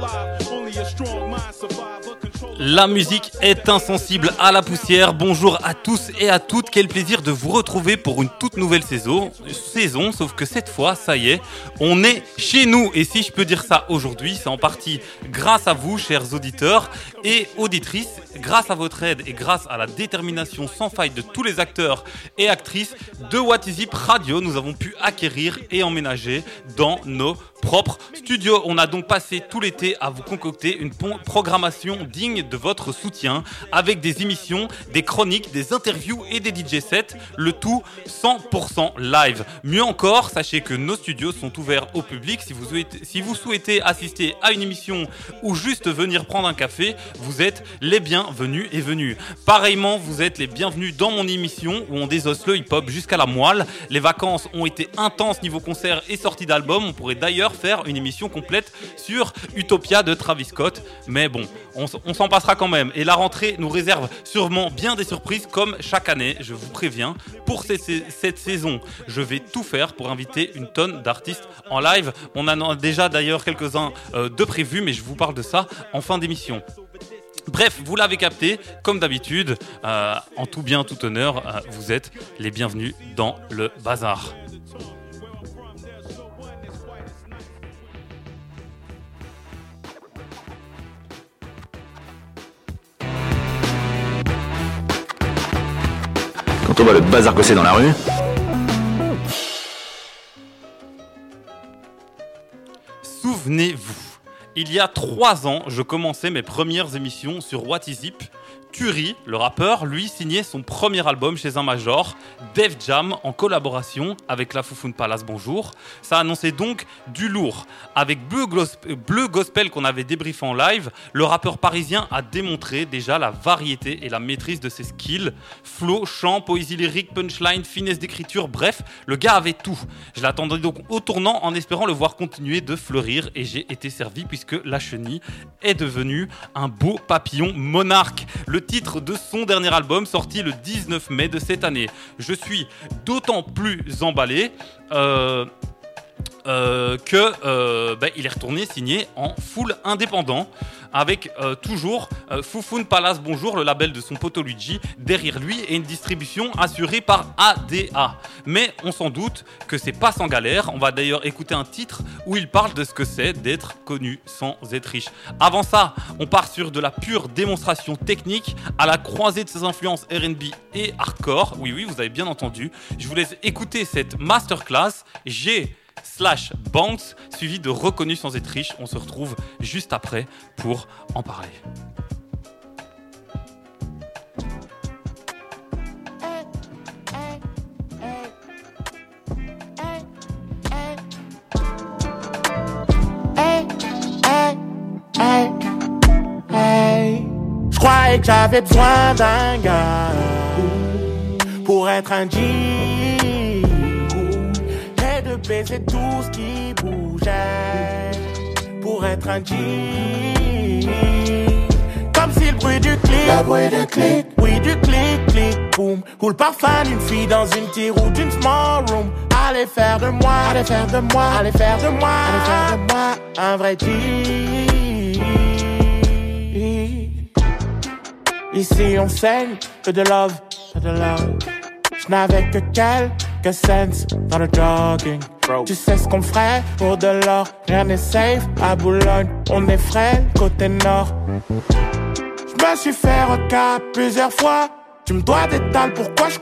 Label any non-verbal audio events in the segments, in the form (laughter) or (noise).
live. La musique est insensible à la poussière. Bonjour à tous et à toutes. Quel plaisir de vous retrouver pour une toute nouvelle saison. Saison, sauf que cette fois, ça y est, on est chez nous. Et si je peux dire ça aujourd'hui, c'est en partie grâce à vous, chers auditeurs et auditrices, grâce à votre aide et grâce à la détermination sans faille de tous les acteurs et actrices de What Is It Radio, nous avons pu acquérir et emménager dans nos propre studio. On a donc passé tout l'été à vous concocter une programmation digne de votre soutien avec des émissions, des chroniques, des interviews et des DJ sets, le tout 100% live. Mieux encore, sachez que nos studios sont ouverts au public. Si vous, souhaitez, assister à une émission ou juste venir prendre un café, vous êtes les bienvenus et venus. Pareillement, vous êtes les bienvenus dans mon émission où on désosse le hip-hop jusqu'à la moelle. Les vacances ont été intenses niveau concert et sortie d'album. On pourrait d'ailleurs faire une émission complète sur Utopia de Travis Scott. Mais bon, on, s'en passera quand même. Et la rentrée nous réserve sûrement bien des surprises comme chaque année, je vous préviens. Pour cette, saison, je vais tout faire pour inviter une tonne d'artistes en live. On en a déjà d'ailleurs quelques-uns euh, de prévus, mais je vous parle de ça en fin d'émission. Bref, vous l'avez capté, comme d'habitude, euh, en tout bien, tout honneur, euh, vous êtes les bienvenus dans le bazar. On voit le bazar que dans la rue. Souvenez-vous, il y a trois ans, je commençais mes premières émissions sur What Is Zip Turi, le rappeur, lui signait son premier album chez un major, Def Jam, en collaboration avec la Foufoune Palace Bonjour. Ça annonçait donc du lourd. Avec Bleu Gospel, qu'on avait débriefé en live, le rappeur parisien a démontré déjà la variété et la maîtrise de ses skills. Flow, chant, poésie lyrique, punchline, finesse d'écriture, bref, le gars avait tout. Je l'attendais donc au tournant en espérant le voir continuer de fleurir et j'ai été servi puisque la chenille est devenue un beau papillon monarque. Titre de son dernier album sorti le 19 mai de cette année. Je suis d'autant plus emballé. Euh, euh, que euh, bah, est retourné signé en full indépendant avec euh, toujours euh, Fufun Palace Bonjour, le label de son pote Luigi, derrière lui et une distribution assurée par ADA. Mais on s'en doute que c'est pas sans galère. On va d'ailleurs écouter un titre où il parle de ce que c'est d'être connu sans être riche. Avant ça, on part sur de la pure démonstration technique à la croisée de ses influences RB et hardcore. Oui, oui, vous avez bien entendu. Je vous laisse écouter cette masterclass. J'ai slash Banks, suivi de Reconnu sans être riche. On se retrouve juste après pour en parler. Je croyais que j'avais besoin d'un gars pour être un G c'est tout ce qui bougeait pour être un G. Comme si le bruit du clic, le bruit du clic, oui du clic, clic, boom. Ou le parfum d'une fille dans une tire ou d'une small room. Allez faire de moi, allez faire de moi, allez faire de moi, allez faire de moi un vrai G. Ici on saigne que de love, que de love. Je n'avais que quelques cents dans le jogging. Tu sais ce qu'on ferait? Pour de l'or. Rien n'est safe à Boulogne. On est frais côté nord. Je me suis fait recap plusieurs fois. Tu me dois des tales, pourquoi je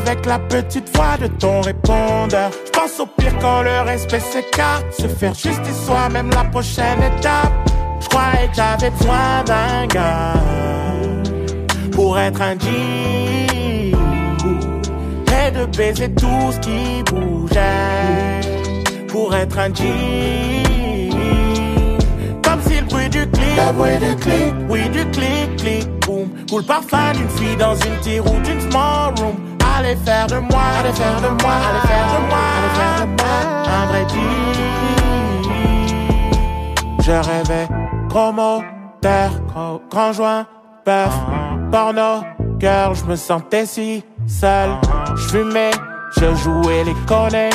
avec la petite voix de ton répondeur? Je pense au pire quand le respect s'écarte Se faire justice soi-même la prochaine étape Je croyais que j'avais besoin d'un gars Pour être un Et de baiser tout ce qui bougeait pour être un G. Comme si le bruit du clic, le bruit du clic, oui du clic, clic, boom. Ou le parfum d'une fille dans une tire ou d'une small room. Allez faire de moi, allez faire de moi, allez faire de moi, allez faire de moi un vrai G. Je rêvais promo, terre, grand joint, bœuf, porno, girl, je me sentais si seul. Je fumais, je jouais les connais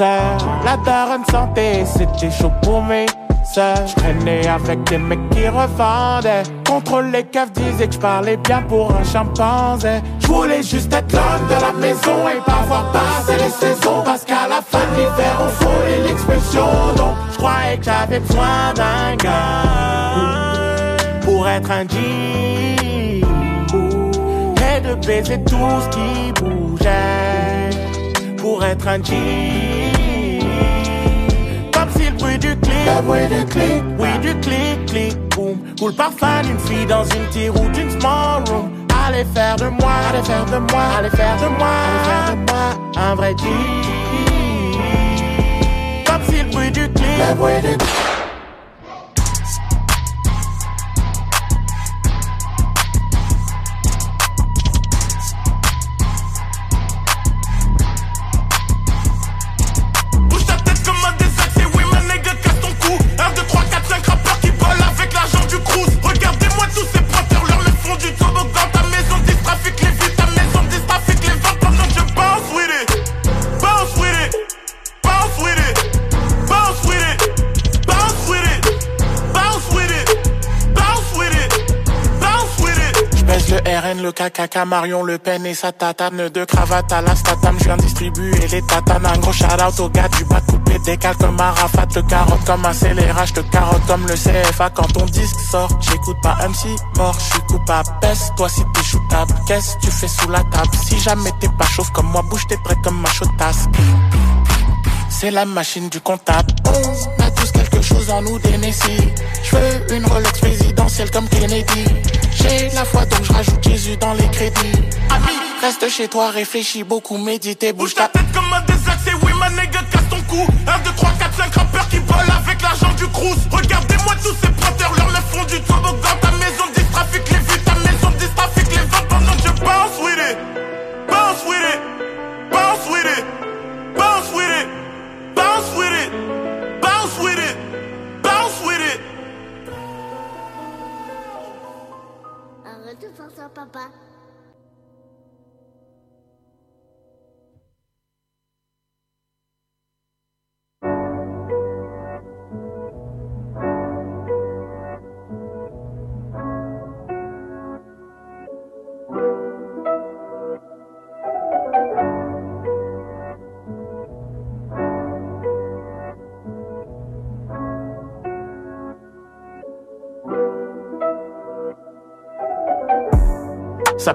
la daronne santé, c'était chaud pour mes Je traînais avec des mecs qui revendaient. Contrôle les caves disaient que je parlais bien pour un chimpanzé. Je voulais juste être l'homme de la maison et pas voir passer les saisons. Parce qu'à la fin de l'hiver, on fout l'expulsion. Donc je croyais que j'avais besoin d'un gars pour être un G. Et de baiser tout ce qui bougeait pour être un G le parfum d'une fille dans une tire ou d'une small room. Allez faire de moi, allez faire de moi, allez faire de moi, allez faire de moi un vrai G. Comme si le bruit du clic, Marion Le Pen et sa tatane de cravate à la statame. Je viens distribuer les tatanes. Un gros shout out au gars du bas coupé. Décale comme Arafat, le carotte comme un scélérage. Le carotte comme le CFA quand ton disque sort. J'écoute pas MC mort, je suis coupable. Pèse toi si t'es shootable. Qu'est-ce tu fais sous la table? Si jamais t'es pas chauve comme moi, bouge tes traits comme ma chotasse. C'est la machine du comptable. On a tous quelque chose en nous d'Hennessy. Je veux une Rolex comme Kennedy. J'ai la foi donc je rajoute Jésus dans les crédits. Ami, reste chez toi, réfléchis beaucoup, médite, bouge ta tête comme un désaxé. Oui, ma nègre, casse ton cou. 1, 2, 3, 4, 5 rappeurs qui volent avec l'argent du cruise. Regardez-moi tous ces pointeurs, leur me font du toboggan. Ta maison dit trafic les vues, ta maison dit trafic les ventes pendant que je bounce with it. Arrête de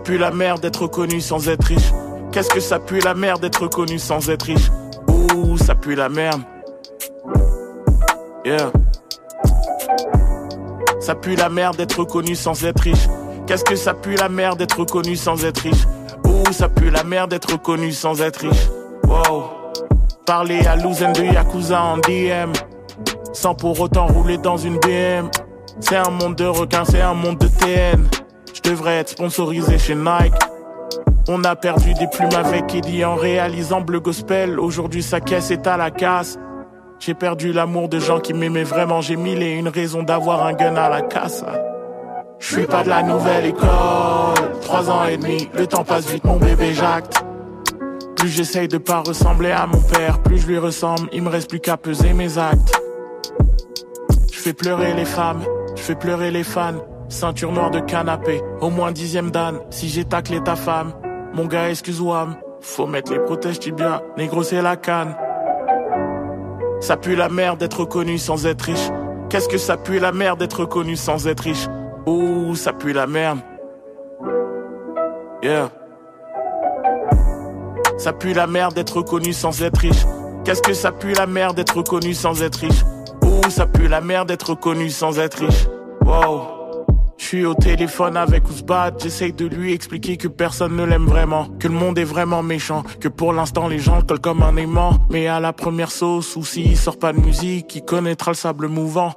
pue la merde d'être connu sans être riche. Qu'est-ce que ça pue la merde d'être connu sans être riche? Ouh, ça pue la merde. Yeah. Ça pue la merde d'être connu sans être riche. Qu'est-ce que ça pue la merde d'être connu sans être riche? Ouh, ça pue la merde d'être connu sans être riche. Wow. Parler à Louzen de Yakuza en DM. Sans pour autant rouler dans une BM. C'est un monde de requins, c'est un monde de TN. Je devrais être sponsorisé chez Nike. On a perdu des plumes avec Eddie en réalisant Bleu Gospel. Aujourd'hui sa caisse est à la casse. J'ai perdu l'amour de gens qui m'aimaient vraiment. J'ai mille et une raisons d'avoir un gun à la casse. Je suis pas de la nouvelle école. Trois ans et demi, le temps passe vite, mon bébé jacte. Plus j'essaye de pas ressembler à mon père, plus je lui ressemble. Il me reste plus qu'à peser mes actes. Je fais pleurer les femmes, je fais pleurer les fans. Ceinture noire de canapé, au moins dixième d'âne. Si j'ai taclé ta femme, mon gars, excuse-moi. Faut mettre les protèges tibia, négro c'est la canne. Ça pue la merde d'être connu sans être riche. Qu'est-ce que ça pue la merde d'être connu sans être riche? Ouh, ça pue la merde. Yeah. Ça pue la merde d'être connu sans être riche. Qu'est-ce que ça pue la merde d'être connu sans être riche? Ouh, ça pue la merde d'être connu sans être riche. Wow. Je suis au téléphone avec Ousbad, j'essaye de lui expliquer que personne ne l'aime vraiment, que le monde est vraiment méchant, que pour l'instant les gens le collent comme un aimant, mais à la première sauce ou s'il sort pas de musique, il connaîtra le sable mouvant.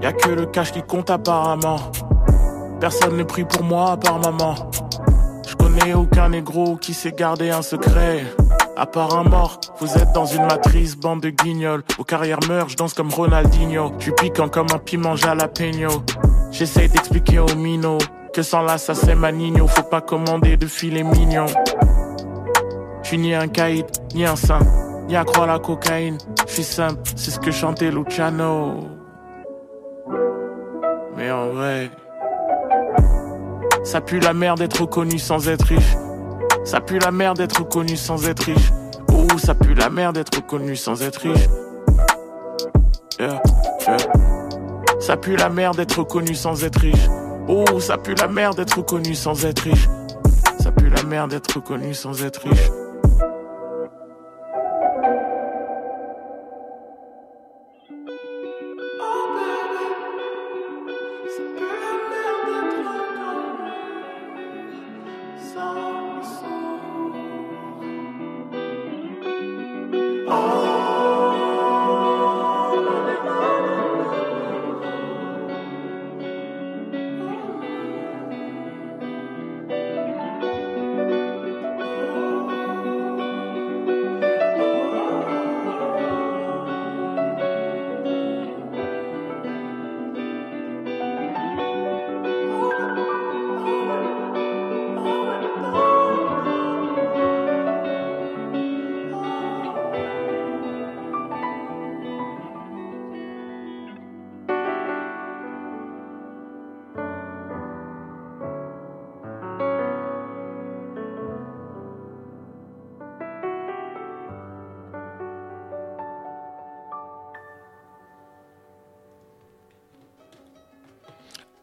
Y a que le cash qui compte apparemment. Personne ne prie pour moi à part maman. Je connais aucun négro qui sait garder un secret. À part un mort, vous êtes dans une matrice, bande de guignols. Vos carrières meurent, je danse comme Ronaldinho. Je suis piquant comme un piment jalapeno. J'essaye d'expliquer aux minots que sans l'assassin manigno, faut pas commander de filet mignon. Je suis ni un caïd, ni un saint, ni accro à la cocaïne. Je suis simple, c'est ce que chantait Luciano. Mais en vrai, ça pue la merde d'être connu sans être riche. Ça pue la merde d'être connu sans être riche. Ouh, ça pue la merde d'être connu sans être riche. Yeah. Ça pue la merde d'être connu sans être riche. Ouh, ça pue la merde d'être connu sans être riche. Ça pue la merde d'être connu sans être riche.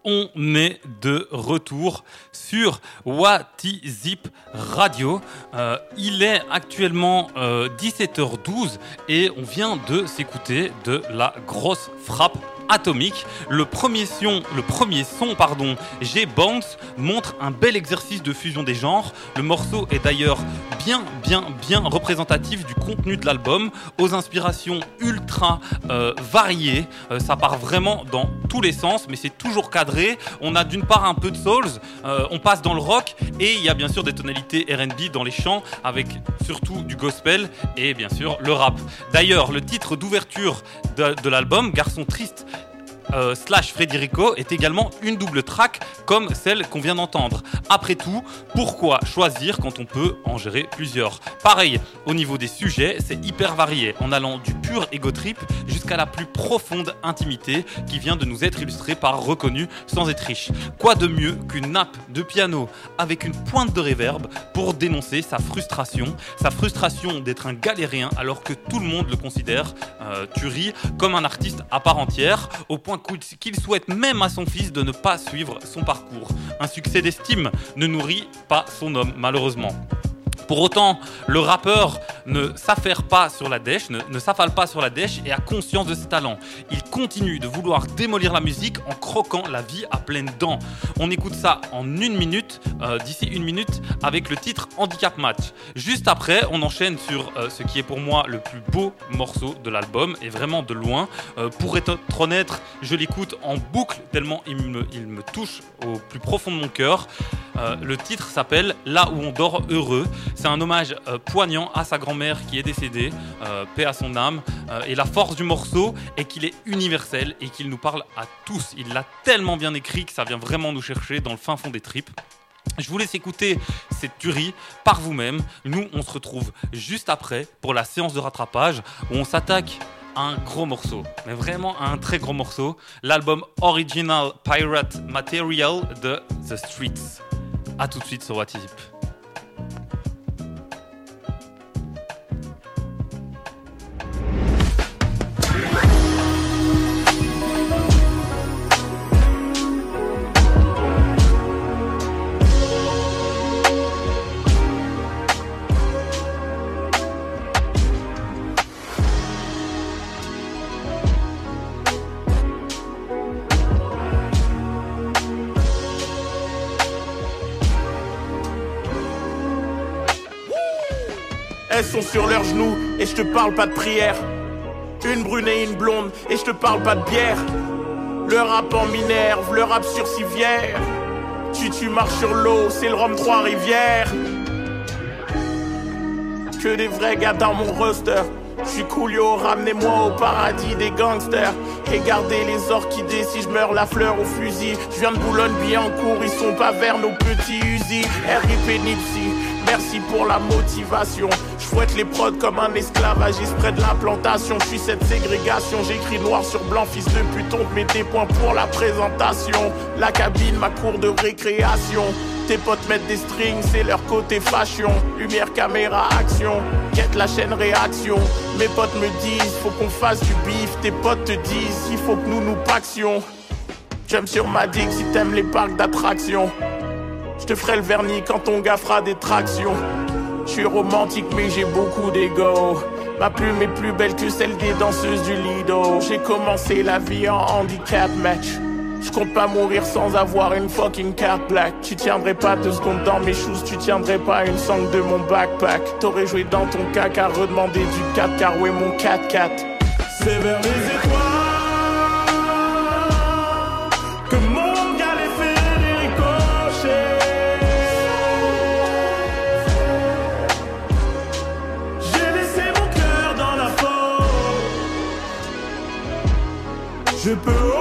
On est de retour sur Zip Radio. Euh, il est actuellement 17h12 et on vient de s'écouter de la grosse frappe atomique. Le premier son, le premier son pardon, G-Bounce montre un bel exercice de fusion des genres. Le morceau est d'ailleurs bien, bien, bien représentatif du contenu de l'album, aux inspirations ultra euh, variées. Euh, ça part vraiment dans tous les sens, mais c'est toujours cadré. On a d'une part un peu de souls, euh, on passe dans le rock, et il y a bien sûr des tonalités RB dans les chants, avec surtout du gospel et bien sûr le rap. D'ailleurs, le titre d'ouverture de l'album, Garçon triste, euh, slash Frédérico est également une double track comme celle qu'on vient d'entendre. Après tout, pourquoi choisir quand on peut en gérer plusieurs? Pareil, au niveau des sujets, c'est hyper varié, en allant du pur ego trip jusqu'à la plus profonde intimité qui vient de nous être illustrée par Reconnu sans être riche. Quoi de mieux qu'une nappe de piano avec une pointe de réverb pour dénoncer sa frustration, sa frustration d'être un galérien alors que tout le monde le considère, euh, tu ris, comme un artiste à part entière, au point qu'il souhaite même à son fils de ne pas suivre son parcours. Un succès d'estime ne nourrit pas son homme, malheureusement. Pour autant, le rappeur ne s'affaire pas sur la dèche, ne, s'affale pas sur la dèche et a conscience de ses talents. Il continue de vouloir démolir la musique en croquant la vie à pleines dents. On écoute ça en une minute, euh, d'ici une minute, avec le titre Handicap Match. Juste après, on enchaîne sur euh, ce qui est pour moi le plus beau morceau de l'album, et vraiment de loin. Euh, pour être honnête, je l'écoute en boucle tellement il me, il me, touche au plus profond de mon cœur. le titre s'appelle Là où on dort heureux. C'est un hommage euh, poignant à sa grand-mère qui est décédée, euh, paix à son âme. Euh, et la force du morceau est qu'il est universel et qu'il nous parle à tous. Il l'a tellement bien écrit que ça vient vraiment nous chercher dans le fin fond des tripes. Je vous laisse écouter cette tuerie par vous-même. Nous, on se retrouve juste après pour la séance de rattrapage où on s'attaque à un gros morceau, mais vraiment un très gros morceau, l'album Original Pirate Material de The Streets. A tout de suite sur What Elles sont sur leurs genoux et je te parle pas de prière. Une brune et une blonde et je te parle pas de bière. Le rap en minerve, le rap sur civière. Tu tu marches sur l'eau, c'est le rhum trois rivières. Que des vrais gars dans mon roster. J'suis coolio, ramenez-moi au paradis des gangsters. Et gardez les orchidées si je meurs la fleur au fusil. Je viens de Boulogne, bien en cours, ils sont pas vers nos petits usines. RIP Nipsey. Merci pour la motivation. Je fouette les prods comme un esclavagiste près de la plantation. Je suis cette ségrégation, j'écris noir sur blanc, fils de puton, mets des points pour la présentation. La cabine, ma cour de récréation. Tes potes mettent des strings, c'est leur côté fashion. Lumière, caméra, action. Quête la chaîne réaction. Mes potes me disent, faut qu'on fasse du bif. Tes potes te disent, il faut que nous nous paxions. J'aime sur ma dick si t'aimes les parcs d'attractions. Je te ferai le vernis quand on gaffera des tractions. Je suis romantique mais j'ai beaucoup d'ego. Ma plume est plus belle que celle des danseuses du Lido. J'ai commencé la vie en handicap match. Je compte pas mourir sans avoir une fucking carte black. Tu tiendrais pas deux secondes dans mes shoes, tu tiendrais pas une sangle de mon backpack. T'aurais joué dans ton caca, redemander du 4 car ouais mon 4-4. C'est vers Je peux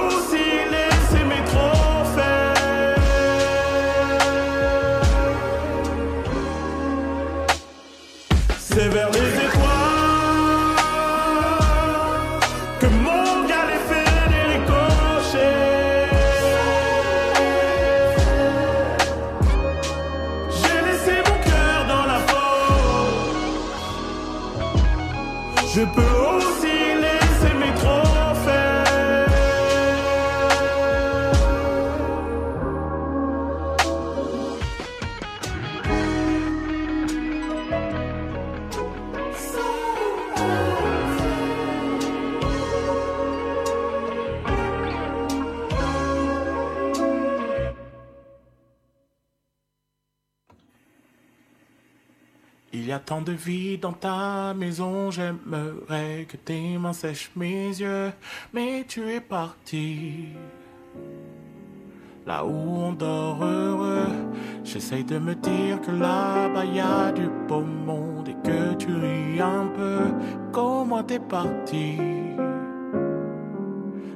a tant de vie dans ta maison, j'aimerais que tes mains sèchent mes yeux, mais tu es parti. Là où on dort heureux, j'essaye de me dire que là-bas y a du beau monde et que tu ris un peu. Comment t'es parti?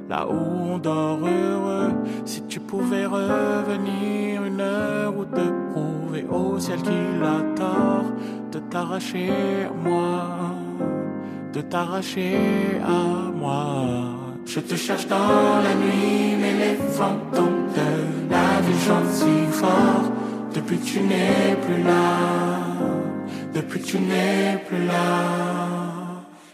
Là où on dort heureux, si tu pouvais revenir une heure ou te prouver au ciel qu'il a tort de t'arracher à moi, de t'arracher à moi. Je te cherche dans la nuit, mais les fantômes de la vie chantent si fort. Depuis que tu n'es plus là, depuis que tu n'es plus là.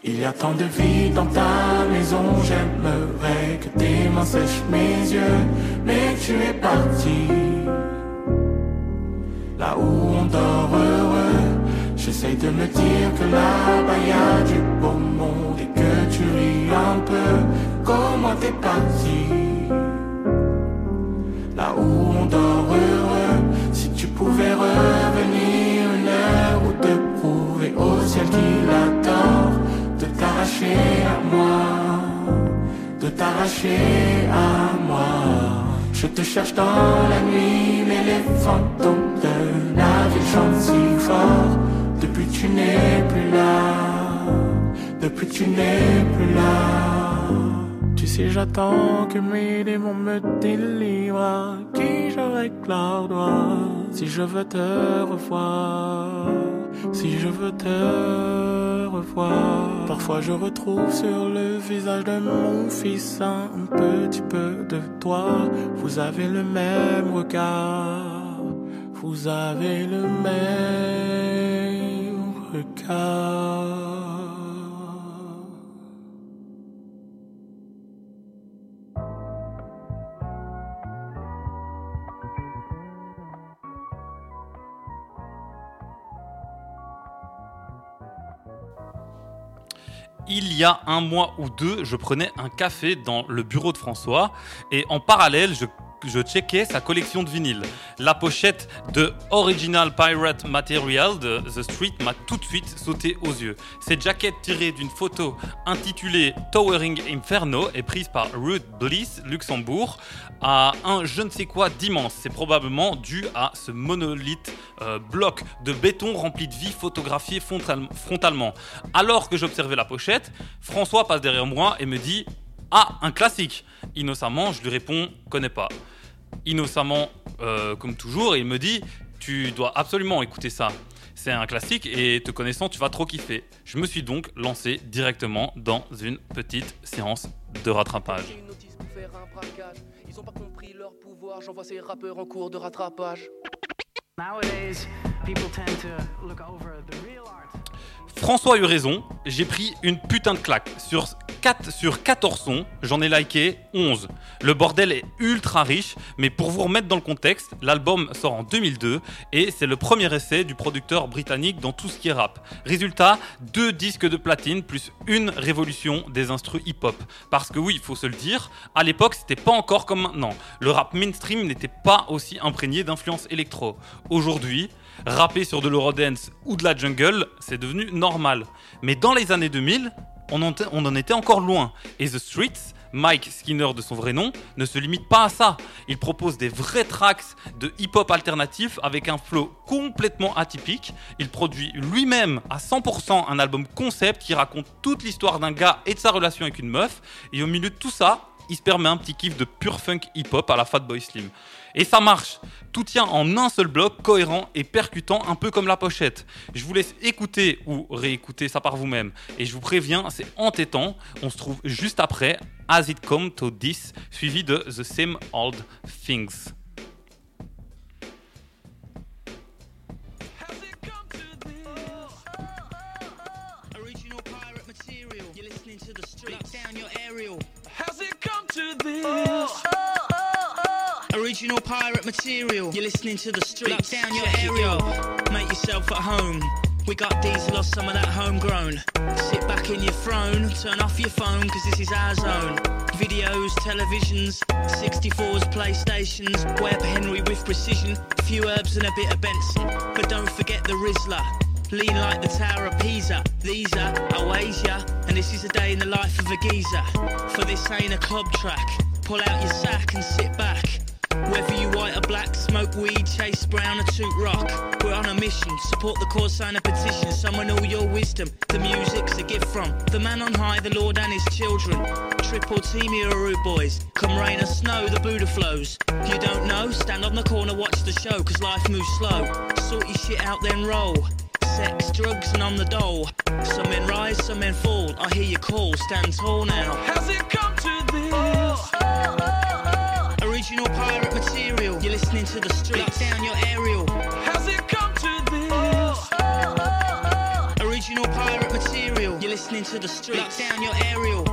Il y a tant de vie dans ta maison, j'aimerais que tes mains sèchent mes yeux, mais tu es parti. Là où on dort heureux, j'essaye de me dire que là-bas y a du beau monde et que tu ris un peu. Comment t'es parti? Là où on dort heureux, si tu pouvais revenir une heure ou te prouver au ciel qu'il a tort de t'arracher à moi, de t'arracher à moi. Je te cherche dans la nuit, mais les fantômes de la vie chantent si fort. Depuis tu n'es plus là, depuis tu n'es plus là. Tu sais, j'attends que mes démons me délivrent. Qui je réclame gloire si je veux te revoir, si je veux te revoir. Parfois, je retrouve sur le visage de mon fils un petit peu de toi. Vous avez le même regard, vous avez le même regard. Il y a un mois ou deux, je prenais un café dans le bureau de François. Et en parallèle, je, je checkais sa collection de vinyles. La pochette de Original Pirate Material de The Street m'a tout de suite sauté aux yeux. Cette jaquette tirée d'une photo intitulée Towering Inferno est prise par Ruth Bliss, Luxembourg, à un je ne sais quoi d'immense. C'est probablement dû à ce monolithe euh, bloc de béton rempli de vie photographié frontal- frontalement. Alors que j'observais la pochette, François passe derrière moi et me dit Ah, un classique Innocemment, je lui réponds Connais pas. Innocemment, euh, comme toujours, il me dit Tu dois absolument écouter ça. C'est un classique et te connaissant, tu vas trop kiffer. Je me suis donc lancé directement dans une petite séance de rattrapage. J'ai une notice pour faire un braquage. Ils ont pas compris leur pouvoir, j'envoie ces rappeurs en cours de rattrapage. François a eu raison, j'ai pris une putain de claque. Sur, 4, sur 14 sons, j'en ai liké 11. Le bordel est ultra riche, mais pour vous remettre dans le contexte, l'album sort en 2002 et c'est le premier essai du producteur britannique dans tout ce qui est rap. Résultat, deux disques de platine plus une révolution des instrus hip-hop. Parce que oui, il faut se le dire, à l'époque c'était pas encore comme maintenant. Le rap mainstream n'était pas aussi imprégné d'influence électro. Aujourd'hui, rapper sur de l'eurodance ou de la jungle, c'est devenu normal. Mais dans les années 2000, on en, était encore loin. Et The Streets, Mike Skinner de son vrai nom, ne se limite pas à ça. Il propose des vrais tracks de hip-hop alternatif avec un flow complètement atypique. Il produit lui-même à 100% un album concept qui raconte toute l'histoire d'un gars et de sa relation avec une meuf. Et au milieu de tout ça, il se permet un petit kiff de pur funk hip-hop à la Fatboy Slim. Et ça marche. Tout tient en un seul bloc, cohérent et percutant, un peu comme la pochette. Je vous laisse écouter ou réécouter ça par vous-même. Et je vous préviens, c'est entêtant. On se trouve juste après As It Come to This, suivi de The Same Old Things. Original pirate material. You're listening to the streets. Lock down your aerial. Make yourself at home. We got diesel or some of that homegrown. Sit back in your throne, turn off your phone, cause this is our zone. Videos, televisions, 64s, PlayStations, Web Henry with precision, few herbs and a bit of Benson. But don't forget the Rizzler. Lean like the Tower of Pisa. These are Oasia, and this is a day in the life of a geezer. For this ain't a club track. Pull out your sack and sit back. Whether you white or black, smoke weed, chase brown or toot rock. We're on a mission, support the cause, sign a petition, summon all your wisdom. The music's a gift from the man on high, the Lord and his children. Triple team here, rude boys. Come rain or snow, the Buddha flows. You don't know? Stand on the corner, watch the show, cause life moves slow. Sort your shit out, then roll. Sex, drugs, and on the dole. Some men rise, some men fall. I hear you call, stand tall now. Has it come to this? Oh, oh, oh. Original pirate material. You're listening to the streets. down your aerial. Has it come to this? Oh, oh, oh, Original pirate material. You're listening to the streets. down your aerial.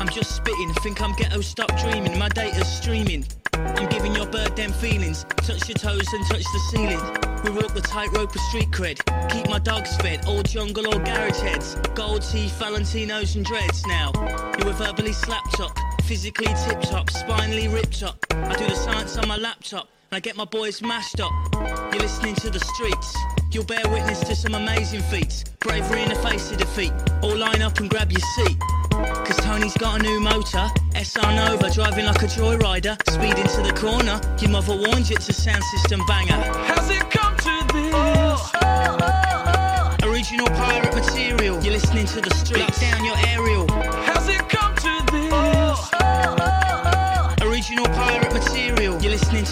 I'm just spitting. Think I'm ghetto. Stop dreaming. My data's streaming. I'm giving your bird them feelings. Touch your toes and touch the ceiling. We walk the tightrope of street cred. Keep my dogs fed. All jungle or garage heads. Gold teeth, Valentinos and dreads. Now you were verbally slapped up. Physically tip top, spinally ripped up. I do the science on my laptop, and I get my boys mashed up. You're listening to the streets. You'll bear witness to some amazing feats. Bravery in the face of defeat. All line up and grab your seat. Cause Tony's got a new motor, SR Nova, driving like a joyrider. Speed into the corner, your mother warned you it's a sound system banger. Has it come to this? Original pirate material, you're listening to the streets. Lock down your aerial.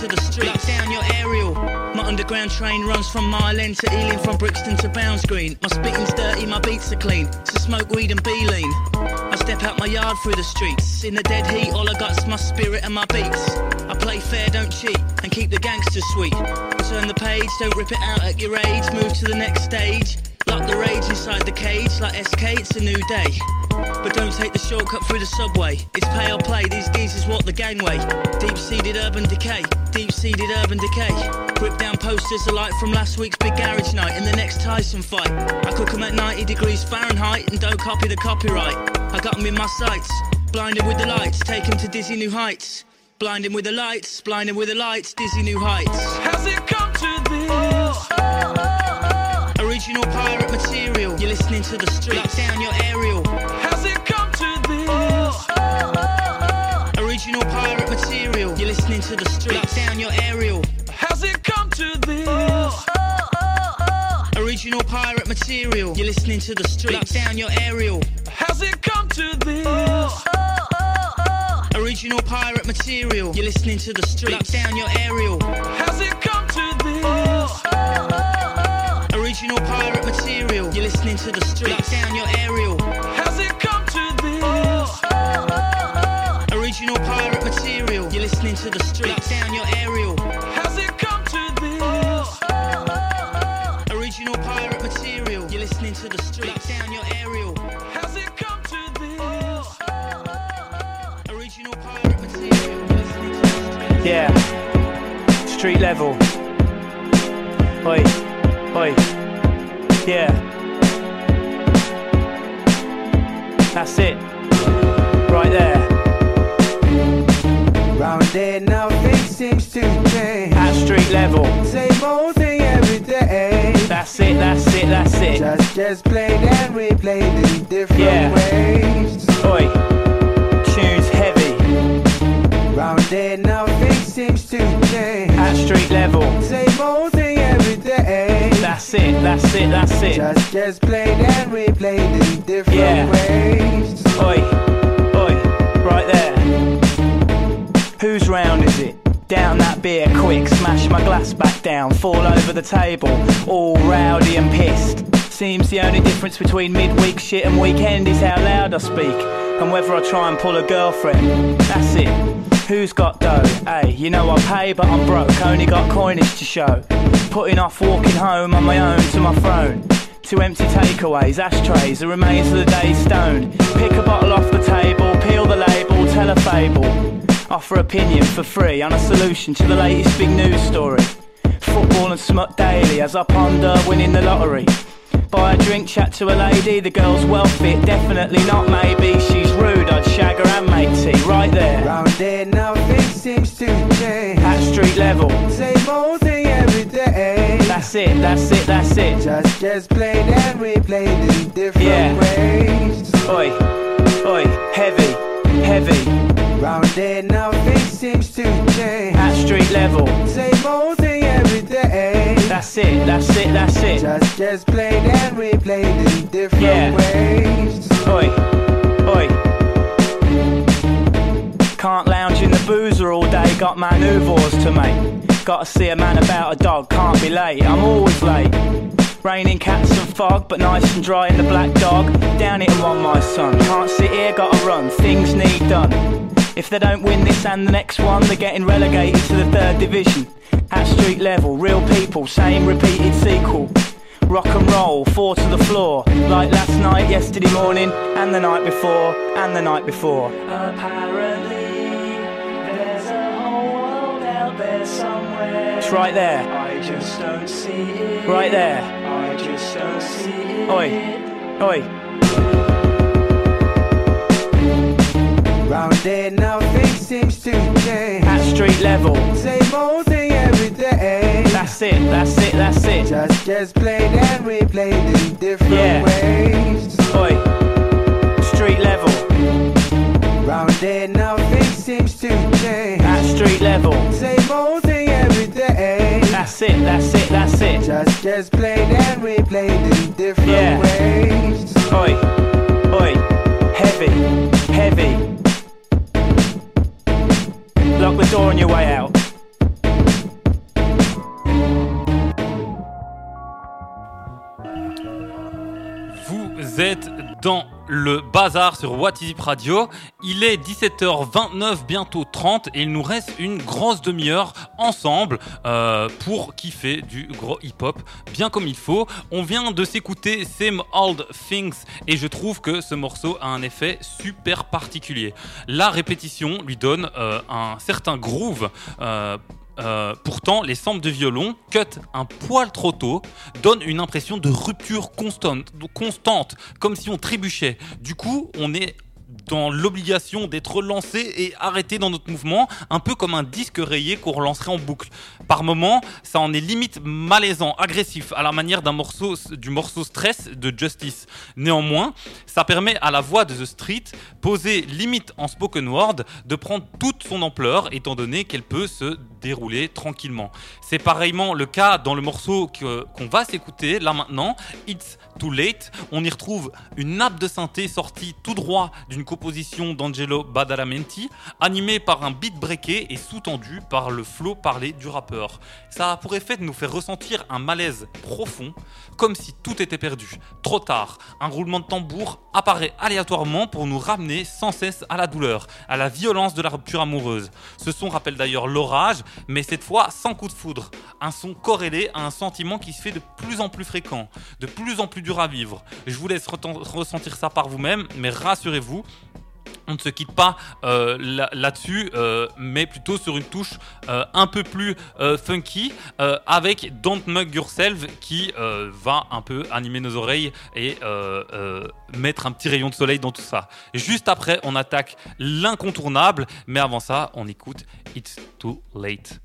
Material. To the streets. down your aerial. My underground train runs from Mile End to Ealing, from Brixton to Bounds Green. My spitting's dirty, my beats are clean. So smoke weed and be lean. I step out my yard through the streets. In the dead heat, all I got's my spirit and my beats. I play fair, don't cheat, and keep the gangsters sweet. Turn the page, don't rip it out at your age. Move to the next stage. Lock the rage inside the cage, like SK, it's a new day. But don't take the shortcut through the subway. It's pay or play, these geezers walk the gangway. Deep seated urban decay, deep seated urban decay. Rip down posters alike from last week's big garage night and the next Tyson fight. I cook 'em at 90 degrees Fahrenheit and don't copy the copyright. I got 'em in my sights, blinded with the lights, take 'em to dizzy new heights. Blinding with the lights, blinding with the lights, dizzy new heights. Original pirate material, you're listening to the streets. down your aerial. Has it come to this? Oh, oh, oh, original pirate material, you're listening to the streets. down your aerial. Has it come to this? Original pirate material, you're listening to the streets. down your aerial. Has it come to this? Original pirate material, you're listening to the streets. down your aerial. Has it come to this? Original listening to the street. Lock down your aerial. Has it come to this? Original pirate material. You're listening to the street. Lock down your aerial. Has it come to this? Original pirate material. You're listening to the street. Lock down your aerial. Has it come to this? Original pirate material. You're listening to the street. Yeah. Street level. Oi. Oi. Just played and replayed in different Yeah. ways. Oi. Tunes heavy. Round there, nothing seems to change. At street level. Same old thing every day. That's it, that's it, that's it. Just just played and replayed in different Yeah. ways. Oi, oi, right there. Whose round is it? Down that beer quick, smash my glass back down, fall over the table, all rowdy and pissed. Seems the only difference between midweek shit and weekend is how loud I speak, and whether I try and pull a girlfriend. That's it. Who's got dough? Hey, you know I pay, but I'm broke, only got coinage to show. Putting off walking home on my own to my throne. Two empty takeaways, ashtrays, the remains of the day stoned. Pick a bottle off the table, peel the label, tell a fable. Offer opinion for free on a solution to the latest big news story. Football and smut daily as I ponder winning the lottery. Buy a drink, chat to a lady, the girl's well fit, definitely not maybe. She's rude, I'd shag her and make tea, right there. Round there, nothing seems to change. At street level. Same old thing every day. That's it, that's it, that's it. Just just played and replayed in different Yeah. ways. Oi, oi, heavy, heavy. Round there, nothing seems to change. At street level. Same old thing every day. That's it, that's it, that's it. Just just played and replayed in different Yeah. ways. Oi, oi. Can't lounge in the boozer all day, got manoeuvres to make. Gotta see a man about a dog, can't be late, I'm always late. Raining cats and fog, but nice and dry in the black dog. Down it and one, my son. Can't sit here, gotta run, things need done. If they don't win this and the next one, they're getting relegated to the third division. At street level, real people, same repeated sequel. Rock and roll, four to the floor. Like last night, yesterday morning, and the night before, and the night before. Apparently, there's a whole world out there somewhere. It's right there. I just don't see it. Right there. I just don't see it. Oi, oi. Round there, nothing seems to change. At street level. Same old thing every day. That's it, that's it, that's it. Just just played and replayed in different Yeah. ways. Oi. Street level. Round there, nothing seems to change. At street level. Same old thing every day. That's it, that's it, that's it. Just just played and replayed in different Yeah. ways. Oi, oi, heavy, heavy. Lock the door on your way out. Vous êtes dans le bazar sur What Is Radio. Il est 17h29, bientôt 30, et il nous reste une grosse demi-heure ensemble euh, pour kiffer du gros hip-hop bien comme il faut. On vient de s'écouter Same Old Things et je trouve que ce morceau a un effet super particulier. La répétition lui donne euh, un certain groove. euh, euh, pourtant, les samples de violon, cut un poil trop tôt, donnent une impression de rupture constante, constante, comme si on trébuchait. Du coup, on est dans l'obligation d'être relancé et arrêté dans notre mouvement, un peu comme un disque rayé qu'on relancerait en boucle. Par moment, ça en est limite malaisant, agressif, à la manière d'un morceau du morceau Stress de Justice. Néanmoins, ça permet à la voix de The Street, posée limite en spoken word, de prendre toute son ampleur, étant donné qu'elle peut se dérouler tranquillement. C'est pareillement le cas dans le morceau qu'on va s'écouter là maintenant, It's Too Late. On y retrouve une nappe de synthé sortie tout droit d'une d'Angelo Badalamenti, animée par un beat breaké et sous-tendu par le flow parlé du rappeur. Ça a pour effet de nous faire ressentir un malaise profond, comme si tout était perdu. Trop tard, un roulement de tambour apparaît aléatoirement pour nous ramener sans cesse à la douleur, à la violence de la rupture amoureuse. Ce son rappelle d'ailleurs l'orage, mais cette fois sans coup de foudre. Un son corrélé à un sentiment qui se fait de plus en plus fréquent, de plus en plus dur à vivre. Je vous laisse ressentir ça par vous-même, mais rassurez-vous, on ne se quitte pas euh, là-dessus, euh, mais plutôt sur une touche euh, un peu plus funky avec Don't Mug Yourself qui va un peu animer nos oreilles et mettre un petit rayon de soleil dans tout ça. Juste après, on attaque l'incontournable, mais avant ça, on écoute It's Too Late.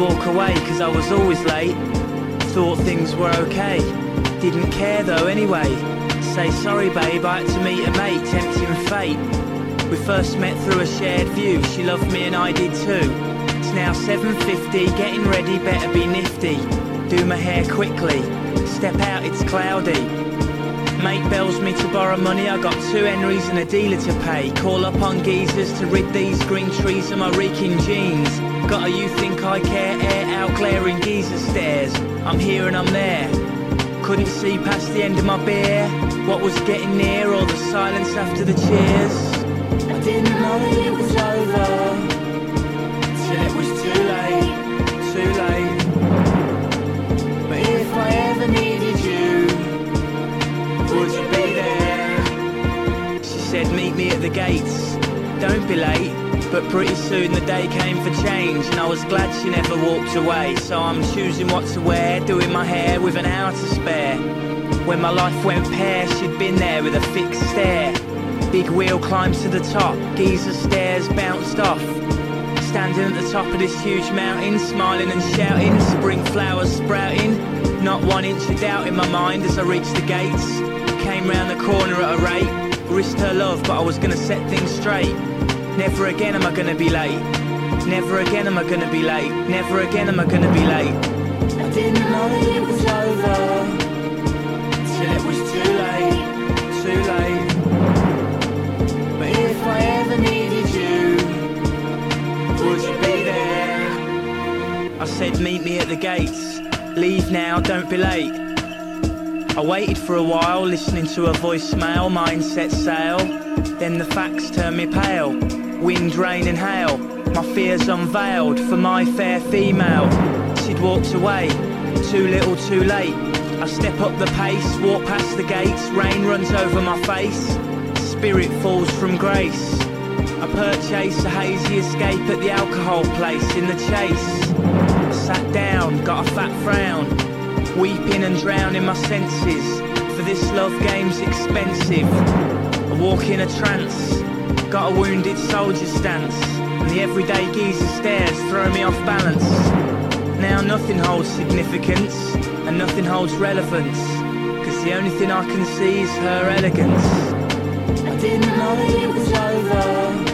Walk away cause I was always late. Thought things were okay. Didn't care though anyway. Say sorry babe, I had to meet a mate, tempting fate. We first met through a shared view, she loved me and I did too. It's now 7.50, getting ready, better be nifty. Do my hair quickly, step out, it's cloudy. Mate bells me to borrow money, I got two Henrys and a dealer to pay. Call up on geezers to rid these green trees of my reeking jeans. A you think I care air out glaring geezer stairs. I'm here and I'm there. Couldn't see past the end of my beer. What was getting near, or the silence after the cheers. I didn't know it was over. Till it was too late, too late. But if I ever needed you would you be there? She said, meet me at the gates, don't be late. But pretty soon the day came for change, and I was glad she never walked away. So I'm choosing what to wear, doing my hair with an hour to spare. When my life went pear, she'd been there with a fixed stare. Big wheel climbs to the top, geezer stairs bounced off. Standing at the top of this huge mountain, smiling and shouting, spring flowers sprouting. Not one inch of doubt in my mind as I reached the gates. Came round the corner at a rate. Risked her love, but I was gonna set things straight. Never again am I gonna be late. Never again am I gonna be late. Never again am I gonna be late. I didn't know it was over. Till it was too late, too late. But if I ever needed you, would you be there? I said, meet me at the gates. Leave now, don't be late. I waited for a while, listening to a voicemail, mindset sail. Then the facts turned me pale. Wind, rain, and hail. My fears unveiled for my fair female. She'd walked away, too little, too late. I step up the pace, walk past the gates, rain runs over my face. Spirit falls from grace. I purchase a hazy escape at the alcohol place in the chase. Sat down, got a fat frown weeping and drowning my senses. For this love game's expensive. I walk in a trance, got a wounded soldier stance, and the everyday geezer stares throw me off balance. Now nothing holds significance, and nothing holds relevance, cause the only thing I can see is her elegance. I didn't know it was over,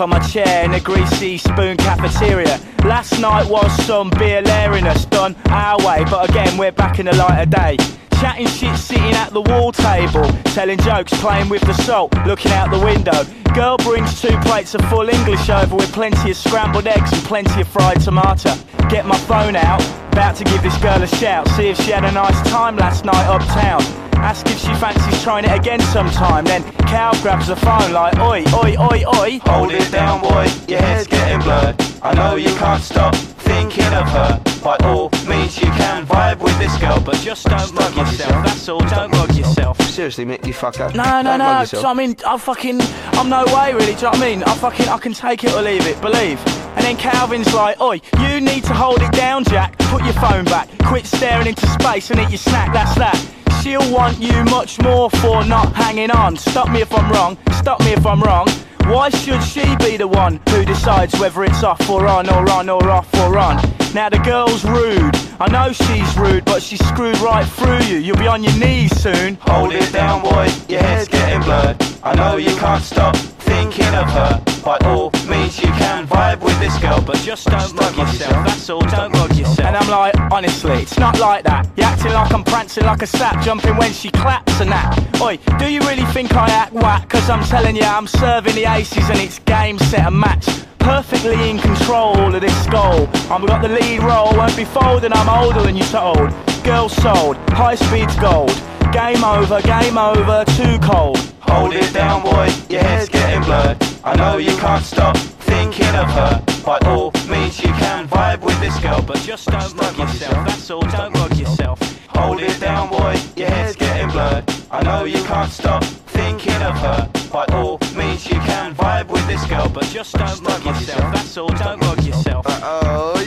on my chair in a greasy spoon cafeteria. Last night was some beer lariness done our way, but again, we're back in the light of day. Chatting shit sitting at the wall table, telling jokes, playing with the salt, looking out the window. Girl brings two plates of full English over with plenty of scrambled eggs and plenty of fried tomato. Get my phone out, about to give this girl a shout, see if she had a nice time last night uptown. Ask if she fancies trying it again sometime. Then Cal grabs the phone like, oi, oi, oi, oi. Hold it down, boy, your head's getting blurred. I know you can't stop thinking of her. By all means, you can vibe with this girl, but Just don't mug yourself, that's all, don't mug yourself. seriously, mate, you fucker. No, no, Don't mug no. yourself. So, I mean, I fucking, I'm no way really. Do you know what I mean? I fucking, I can take it or leave it. Believe. And then Calvin's like, oi, you need to hold it down, Jack. Put your phone back. Quit staring into space and eat your snack. That's that. She'll want you much more for not hanging on. Stop me if I'm wrong. Stop me if I'm wrong. Why should she be the one who decides whether it's off or on or on or off or on? Now the girl's rude. I know she's rude, but she's screwed right through you. You'll be on your knees soon. Hold it down, boy, your head's getting blurred. I know you can't stop thinking of her. By all means, you can vibe with this girl, but Just don't mug mug yourself, that's all, don't mug yourself. And I'm like, honestly, it's not like that. You're acting like I'm prancing like a sap, jumping when she claps and that. Oi, do you really think I act whack? Cause I'm telling you, I'm serving the aces and it's game, set and match. Perfectly in control of this goal. I've got the lead role, won't be folding, I'm older than you told. Girl sold, high speed's gold. Game over, game over, too cold. Hold it down, boy, your head's getting blurred. I know you can't stop thinking of her. By all means, you can vibe with this girl, but Just don't mug yourself, that's all, don't mug yourself. Hold it down, boy, your head's getting blurred. I know you can't stop thinking of her. By all means, you can vibe with this girl, but Just don't mug yourself, that's all, don't mug yourself. Oh,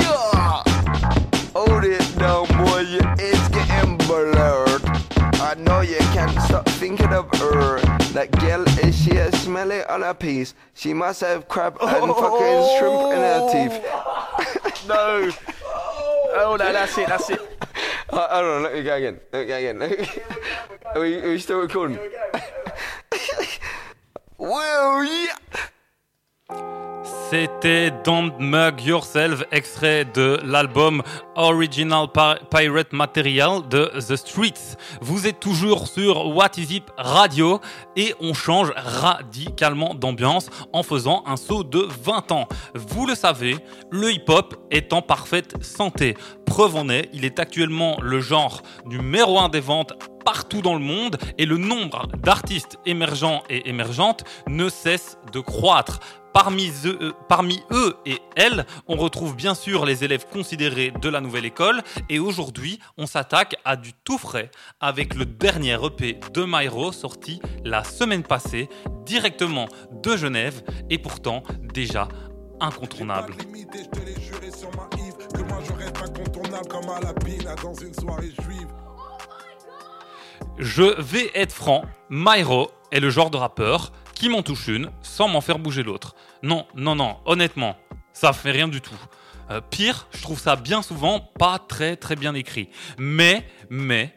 yeah! Hold it down, boy, your head's getting blurred. I know you can't stop thinking of her. That girl, is she a smelly on her piece? She must have crab and fucking shrimp in her teeth. (laughs) No. Oh no, that's it, that's it. Uh, hold on, let me go again. Let me go again. (laughs) are, we, are we still recording? C'était Don't Mug Yourself, extrait de l'album Original Pi- Pirate Material de The Streets. Vous êtes toujours sur What Is It Radio et on change radicalement d'ambiance en faisant un saut de 20 ans. Vous le savez, le hip-hop est en parfaite santé. Preuve en est, il est actuellement le genre numéro 1 des ventes partout dans le monde et le nombre d'artistes émergents et émergentes ne cesse de croître. Parmi eux, euh, parmi eux et elles, on retrouve bien sûr les élèves considérés de la nouvelle école et aujourd'hui, on s'attaque à du tout frais avec le dernier EP de Myro sorti la semaine passée directement de Genève et pourtant déjà incontournable. Je vais être franc, Myro est le genre de rappeur qui m'en touche une sans m'en faire bouger l'autre. Non, non, non, honnêtement, ça fait rien du tout. Euh, pire, je trouve ça bien souvent pas très très bien écrit. Mais, mais,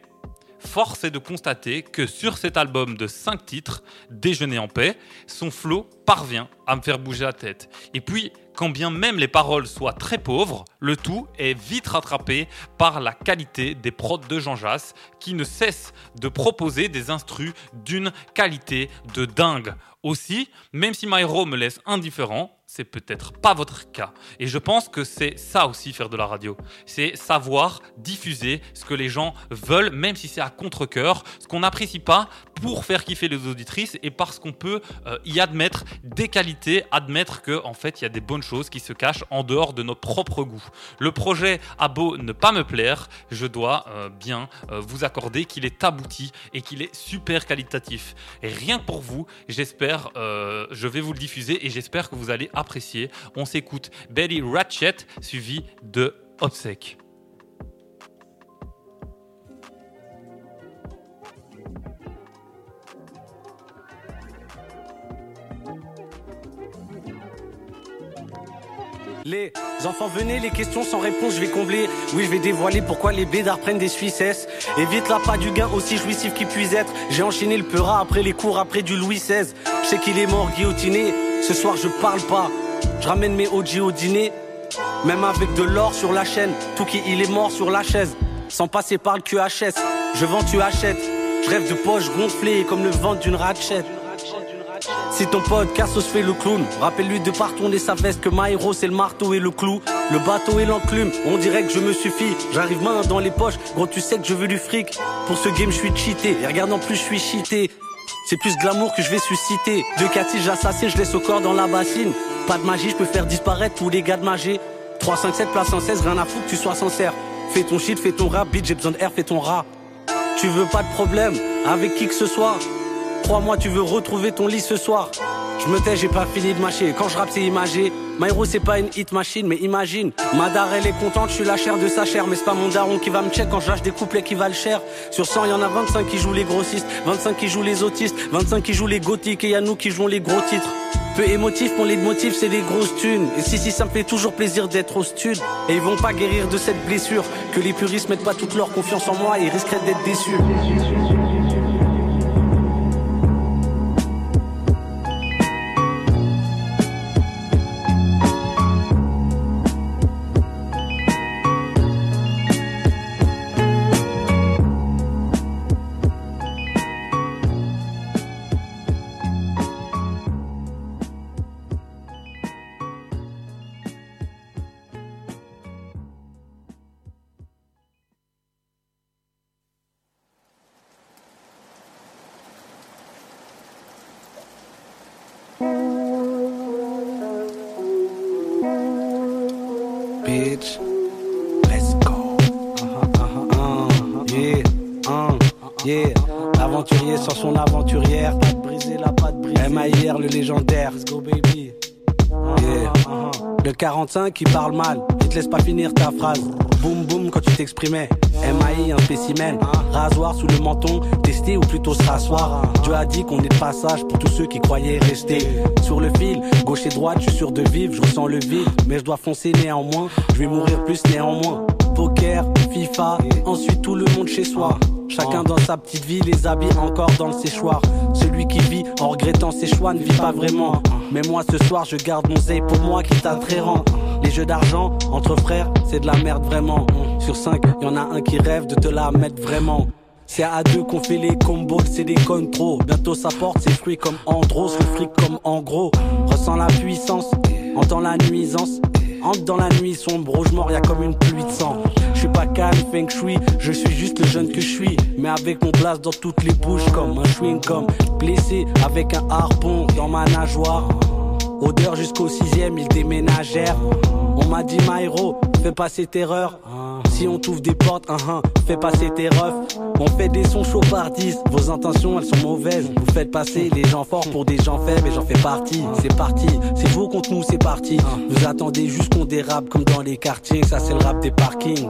force est de constater que sur cet album de 5 titres, Déjeuner en paix, son flow parvient à me faire bouger la tête. Et puis, quand bien même les paroles soient très pauvres, le tout est vite rattrapé par la qualité des prods de Jean Jass, qui ne cesse de proposer des instrus d'une qualité de dingue. Aussi, même si Myro me laisse indifférent, c'est peut-être pas votre cas. Et je pense que c'est ça aussi faire de la radio. C'est savoir diffuser ce que les gens veulent, même si c'est à contre-coeur, ce qu'on n'apprécie pas pour faire kiffer les auditrices et parce qu'on peut euh, y admettre des qualités, admettre que en fait il y a des bonnes choses qui se cachent en dehors de notre propre goût. Le projet a beau ne pas me plaire, je dois euh, bien euh, vous accorder qu'il est abouti et qu'il est super qualitatif. Et rien que pour vous, j'espère, je vais vous le diffuser et j'espère que vous allez apprécier. On s'écoute Belly Ratchet suivi de Obsèque. Les enfants venez, les questions sans réponse, je vais combler. Oui, je vais dévoiler pourquoi les bédards prennent des Suisses. Évite la pas du gain aussi jouissif qu'il puisse être. J'ai enchaîné le peura après les cours, après du Louis XVI. Je sais qu'il est mort guillotiné. Ce soir, je parle pas. Je ramène mes OG au dîner. Même avec de l'or sur la chaîne. Tout qui il est mort sur la chaise. Sans passer par le QHS. Je vends, tu achètes. Je rêve de poches gonflées comme le ventre d'une rachette. Si ton pote Cassos fait le clown, rappelle-lui de pas retourner sa veste que héros c'est le marteau et le clou. Le bateau et l'enclume, on dirait que je me suffis. J'arrive main dans les poches, gros tu sais que je veux du fric. Pour ce game je suis cheaté, et regarde en plus je suis cheaté. C'est plus glamour que je vais susciter. De Cathy j'assassine, je laisse au corps dans la bassine. Pas de magie, je peux faire disparaître tous les gars de magie. 3, 5, 7, place 116, rien à foutre que tu sois sincère. Fais ton shit, fais ton rap, beat, j'ai besoin de fais ton rat. Tu veux pas de problème avec qui que ce soit. Crois-moi, tu veux retrouver ton lit ce soir. Je me tais, j'ai pas fini de mâcher. Quand je rappe, c'est imagé. Myro, c'est pas une hit machine, mais imagine. Madar, elle est contente, je suis la chair de sa chair. Mais c'est pas mon daron qui va me check quand je lâche des couplets qui valent cher. Sur 100, y en a 25 qui jouent les grossistes, 25 qui jouent les autistes, 25 qui jouent les gothiques et y nous qui jouons les gros titres. Peu émotif, mon leitmotiv, c'est des grosses thunes. Et si, si, ça me fait toujours plaisir d'être au stud. Et ils vont pas guérir de cette blessure. Que les puristes mettent pas toute leur confiance en moi ils risqueraient d'être déçus. 45 qui parle mal, il te laisse pas finir ta phrase. Boum boum quand tu t'exprimais. MAI, un spécimen. Rasoir sous le menton, tester ou plutôt se rasseoir. Dieu a dit qu'on est de passage pour tous ceux qui croyaient rester. Sur le fil, gauche et droite, je suis sûr de vivre, je ressens le vide. Mais je dois foncer néanmoins, je vais mourir plus néanmoins. Poker, FIFA, ensuite tout le monde chez soi. Chacun dans sa petite vie, les habits encore dans le séchoir. Celui qui vit en regrettant ses choix ne vit pas vraiment. Mais moi ce soir je garde mon zeille pour moi qui t'attrairant. Les jeux d'argent entre frères, c'est de la merde vraiment. Sur 5, y en a un qui rêve de te la mettre vraiment. C'est à deux qu'on fait les combos, c'est des trop. Bientôt ça porte ses fruits comme Andros, le fric comme en gros. Ressens la puissance, entends la nuisance. Entre dans la nuit sombre, je mort, y comme une pluie de sang. Je suis pas calme, feng shui, je suis juste le jeune que je suis. Mais avec mon place dans toutes les bouches comme un chewing comme Blessé avec un harpon dans ma nageoire. Odeur jusqu'au sixième, ils déménagèrent. On m'a dit my héros, fais pas cette erreur. Si on t'ouvre des portes, hein, fais passer tes refs. On fait des sons chauffardistes, vos intentions elles sont mauvaises. Vous faites passer les gens forts pour des gens faibles et j'en fais partie. C'est parti, c'est vous contre nous, c'est parti. Vous attendez juste qu'on dérape comme dans les quartiers, ça c'est le rap des parkings.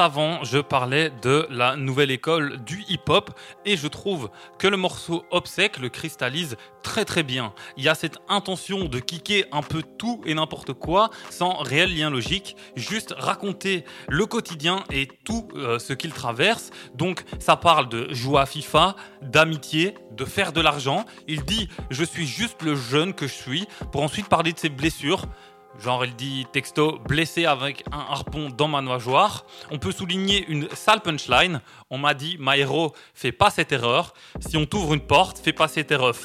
Avant, je parlais de la nouvelle école du hip-hop et je trouve que le morceau Obsèque le cristallise très très bien. Il y a cette intention de kicker un peu tout et n'importe quoi sans réel lien logique, juste raconter le quotidien et tout euh, ce qu'il traverse. Donc ça parle de jouer à FIFA, d'amitié, de faire de l'argent. Il dit je suis juste le jeune que je suis pour ensuite parler de ses blessures. Genre, il dit texto blessé avec un harpon dans ma nageoire. On peut souligner une sale punchline. On m'a dit, ma héros, fais pas cette erreur. Si on t'ouvre une porte, fais pas cette erreur.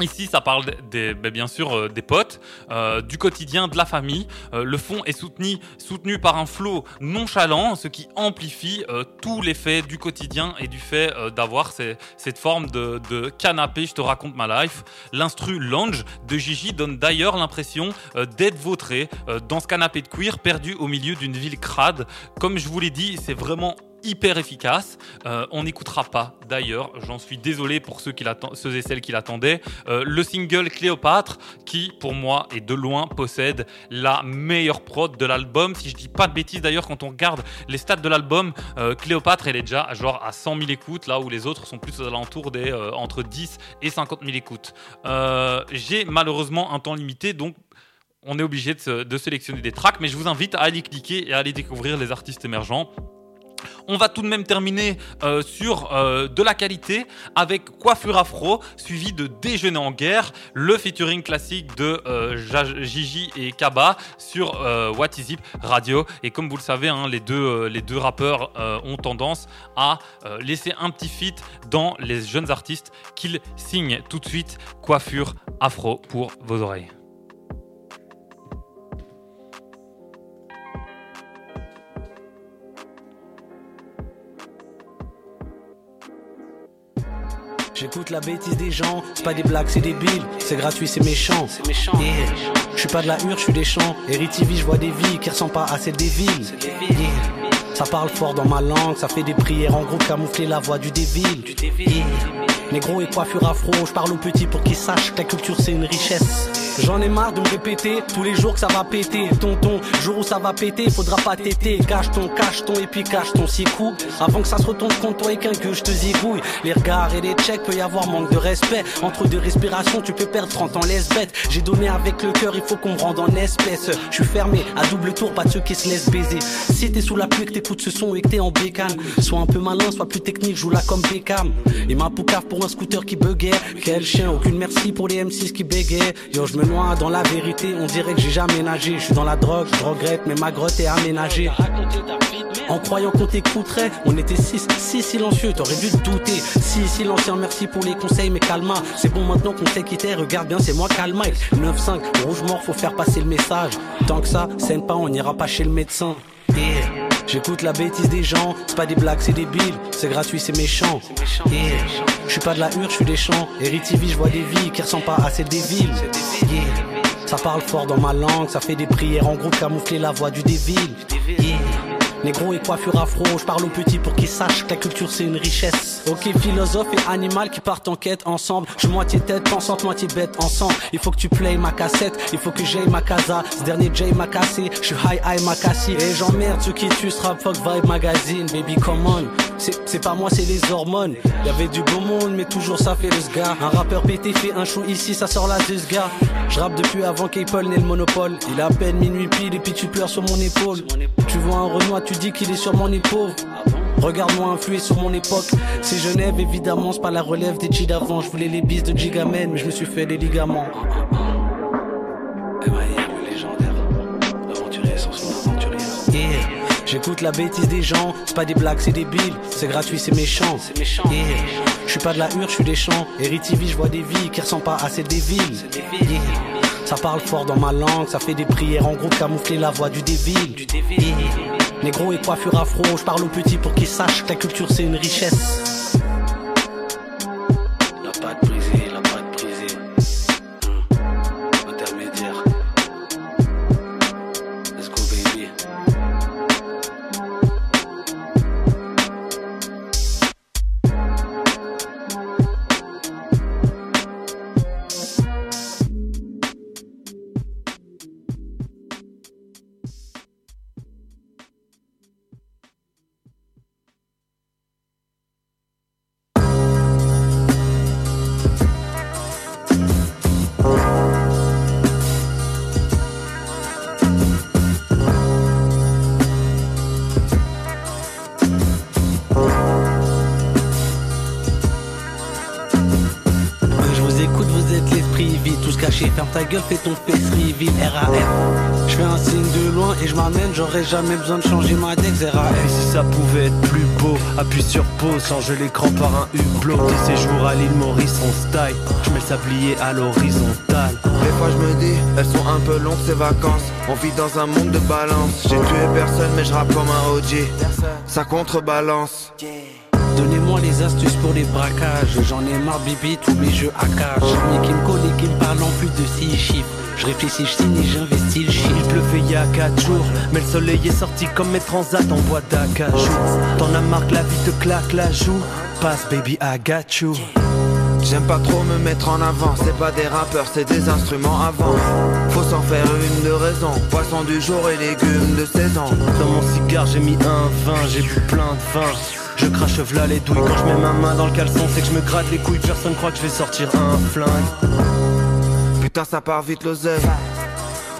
Ici, ça parle des, ben, bien sûr euh, des potes, euh, du quotidien, de la famille. Euh, le fond est soutenu, soutenu par un flow nonchalant, ce qui amplifie tout l'effet du quotidien et du fait d'avoir cette forme de, de canapé, je te raconte ma life. L'instru lounge de Gigi donne d'ailleurs l'impression d'être vautré dans ce canapé de cuir perdu au milieu d'une ville crade. Comme je vous l'ai dit, c'est vraiment hyper efficace. Euh, on n'écoutera pas d'ailleurs, j'en suis désolé pour ceux, qui ceux et celles qui l'attendaient, euh, le single Cléopâtre qui pour moi et de loin possède la meilleure prod de l'album. Si je dis pas de bêtises d'ailleurs quand on regarde les stats de l'album, euh, Cléopâtre elle est déjà genre à 100 000 écoutes là où les autres sont plus aux alentours des entre 10 et 50 000 écoutes. J'ai malheureusement un temps limité donc on est obligé de, de sélectionner des tracks, mais je vous invite à aller cliquer et à aller découvrir les artistes émergents. On va tout de même terminer euh, sur euh, de la qualité avec Coiffure Afro, suivi de Déjeuner en guerre, le featuring classique de euh, Gigi et Kaba sur What Is It Radio. Et comme vous le savez, hein, les, deux, les deux rappeurs ont tendance à laisser un petit feat dans les jeunes artistes qu'ils signent tout de suite Coiffure Afro pour vos oreilles. J'écoute la bêtise des gens, c'est pas des blagues, c'est des billes, c'est gratuit, c'est méchant. C'est méchant. Je suis pas de la hure, je suis des champs. Eritivie, je vois des vies qui ressemblent pas à celles des villes. Yeah. Ça parle fort dans ma langue, ça fait des prières en gros camoufler la voix du dévil. Yeah. Négro et coiffure afro, je parle aux petits pour qu'ils sachent que la culture c'est une richesse. J'en ai marre de me répéter tous les jours que ça va péter. Tonton, jour où ça va péter, faudra pas téter. Cache ton, cache ton et puis cache ton six coups. Avant que ça se retourne contre toi et qu'un que je te zigouille. Les regards et les checks, peut y avoir manque de respect. Entre deux respirations, tu peux perdre 30 ans laisse bête. J'ai donné avec le cœur, il faut qu'on me rende en espèce. Je suis fermé, à double tour, pas de ceux qui se laissent baiser. Si t'es sous la pluie, que t'écoutes ce son et que t'es en bécane, sois un peu malin, sois plus technique, joue là comme Beckham. Et ma poucave pour un scooter qui buguait. Quel chien, aucune merci pour les M6 qui bégaient. Yo, je me noie dans la vérité, on dirait que j'ai jamais nagé. Je suis dans la drogue, je regrette, mais ma grotte est aménagée. En croyant qu'on t'écouterait, on était si, si silencieux, t'aurais dû te douter. Si silencieux, merci pour les conseils, mais calma. C'est bon maintenant qu'on sait qui t'es, regarde bien, c'est moi calma. 9-5, rouge mort, faut faire passer le message. Tant que ça, scène pas, on n'ira pas chez le médecin. J'écoute la bêtise des gens, c'est pas des blagues, c'est des billes, c'est gratuit, c'est méchant. Yeah. Je suis pas de la hure, je suis des champs. Eritivie, je vois des vies qui ressemblent pas à celles des villes. Yeah. Ça parle fort dans ma langue, ça fait des prières en groupe camoufler la voix du dévil. Yeah. Négro et coiffure afro, je parle aux petits pour qu'ils sachent que la culture c'est une richesse. Ok, philosophe et animal qui partent en quête ensemble. Je moitié tête pensante, moitié bête ensemble. Il faut que tu playes ma cassette, il faut que j'aille ma casa. Ce dernier Jay m'a cassé, je suis high high m'a cassé. Et j'emmerde ceux qui tuent rap fuck vibe magazine, baby come on. C'est pas moi, c'est les hormones. Y'avait du beau monde, mais toujours ça fait le sga. Un rappeur pété fait un show ici, ça sort la gars. Je rappe depuis avant qu'Apple n'ait le monopole. Il est à peine minuit pile et puis tu pleures sur mon épaule. Tu vois un Renoir, tu dis qu'il est sur mon épaule. Regarde-moi influer sur mon époque. C'est Genève, évidemment, c'est pas la relève des G d'avant. Je voulais les bis de Gigamen, mais je me suis fait des ligaments. le légendaire. Aventurier sans son aventurier. Yeah. J'écoute la bêtise des gens, c'est pas des blagues, c'est des billes, c'est gratuit, c'est méchant. C'est méchant. Yeah. Je suis pas de la hure, je suis des champs. Eritivie, je vois des vies qui ressemblent pas à celles des villes. Yeah. Ça parle fort dans ma langue, ça fait des prières en groupe camoufler la voix du dévil. Yeah. Négro et coiffure afro, je parle aux petits pour qu'ils sachent que la culture c'est une richesse. Fais ton reveal, RAF. Je fais un signe de loin qui je m'amène, j'aurais jamais besoin de changer ma deck, Et si ça pouvait être plus beau, appuie sur pause, change l'écran par un hublot. Des séjours à l'île Maurice, on style. Je mets le sablier à l'horizontale. Des fois je me dis, elles sont un peu longues ces vacances. On vit dans un monde de balance. J'ai tué personne, mais je rappe comme un OG. Ça contrebalance. Donnez-moi les astuces pour les braquages. J'en ai marre, bibi, tous mes jeux à cash. Mais qui me et qui me parle en plus de 6 chiffres. Je réfléchis, je signe et j'investis le chiffre. Il pleuvait il y a 4 jours, mais le soleil est sorti comme mes transats en bois d'acajou. T'en as marre que la vie te claque la joue. Passe, baby, I got you. J'aime pas trop me mettre en avant, c'est pas des rappeurs, c'est des instruments avant. Faut s'en faire une de raison, poisson du jour et légumes de saison. Dans mon cigare, j'ai mis un vin, j'ai bu plein de vin. Je crache v'là les douilles quand je mets ma main dans le caleçon, c'est que je me gratte les couilles, personne croit que je vais sortir un flingue. Putain, ça part vite l'oseille.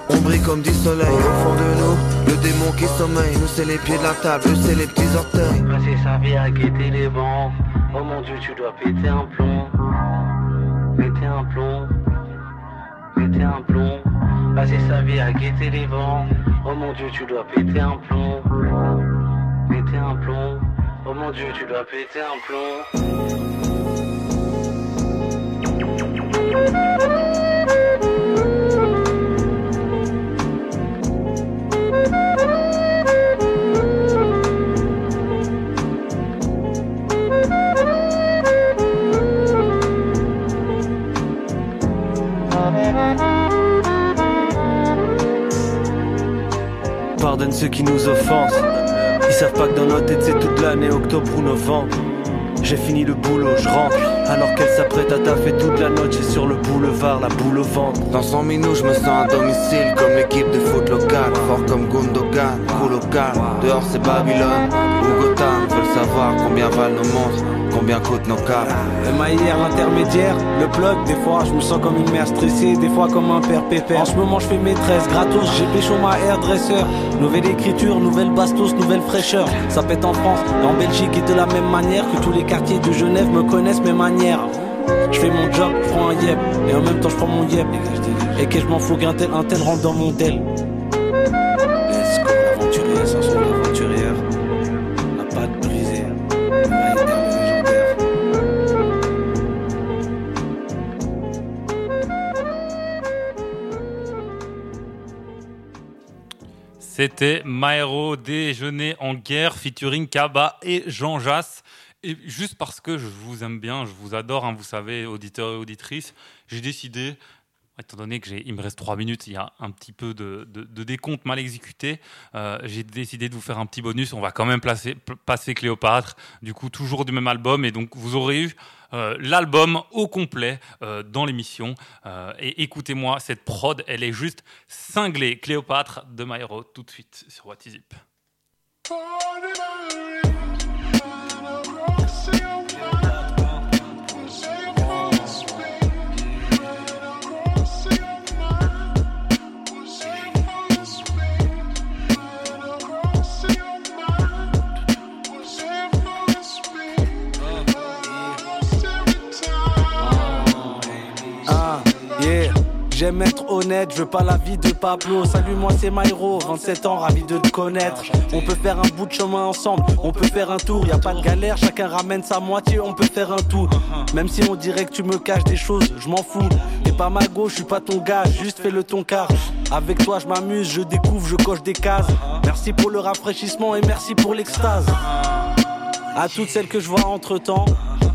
On brille comme du soleil au fond de nous. Le démon qui sommeille, nous c'est les pieds de la table, eux c'est les petits orteils. Passer sa vie à guetter les bancs. Oh mon dieu, tu dois péter un plomb. Péter un plomb. Péter un plomb. Passer sa vie à guetter les vents. Oh mon dieu, tu dois péter un plomb. Péter un plomb. Mon dieu, tu dois péter un plomb. Pardonne ceux qui nous offensent. Savent pas que dans notre tête c'est toute l'année, octobre ou novembre. J'ai fini le boulot, je rentre. Alors qu'elle s'apprête à taffer toute la noche, j'ai sur le boulevard, la boule au ventre. Dans son minou, je me sens à domicile comme l'équipe de foot locale. Fort comme Gundogan, cool local. Dehors c'est Babylone ou Gotham. Veulent savoir combien valent nos montres, combien coûtent nos câbles. MIR intermédiaire, le plug, des fois je me sens comme une mère stressée, des fois comme un père pépère. En ce moment je fais maîtresse, gratos, j'ai pécho ma hairdresser. Nouvelle écriture, nouvelle bastos, nouvelle fraîcheur. Ça pète en France et en Belgique et de la même manière que tous les quartiers de Genève me connaissent mes manières. Je fais mon job, je prends un yep, et en même temps je prends mon yep. Et que je m'en fous qu'un tel, un tel rentre dans mon tel. C'était Maero Déjeuner en guerre featuring Kaba et Jean Jass. Et juste parce que je vous aime bien, je vous adore, hein, vous savez, auditeurs et auditrices, j'ai décidé, étant donné que il me reste trois minutes, il y a un petit peu de, décompte mal exécuté, euh, j'ai décidé de vous faire un petit bonus. On va quand même placer, passer Cléopâtre, du coup toujours du même album, et donc vous aurez eu euh, l'album au complet euh, dans l'émission. Et écoutez-moi, cette prod, elle est juste cinglée. Cléopâtre de Maero, tout de suite sur What Is It? J'aime être honnête, je veux pas la vie de Pablo. Salut, moi c'est Myro, 27 ans, ravi de te connaître. On peut faire un bout de chemin ensemble, on peut faire un tour, y a pas de galère, chacun ramène sa moitié, on peut faire un tout. Même si on dirait que tu me caches des choses, je m'en fous. T'es pas ma gauche, je suis pas ton gars, juste fais le ton car. Avec toi, je m'amuse, je découvre, je coche des cases. Merci pour le rafraîchissement et merci pour l'extase. À toutes celles que je vois entre temps,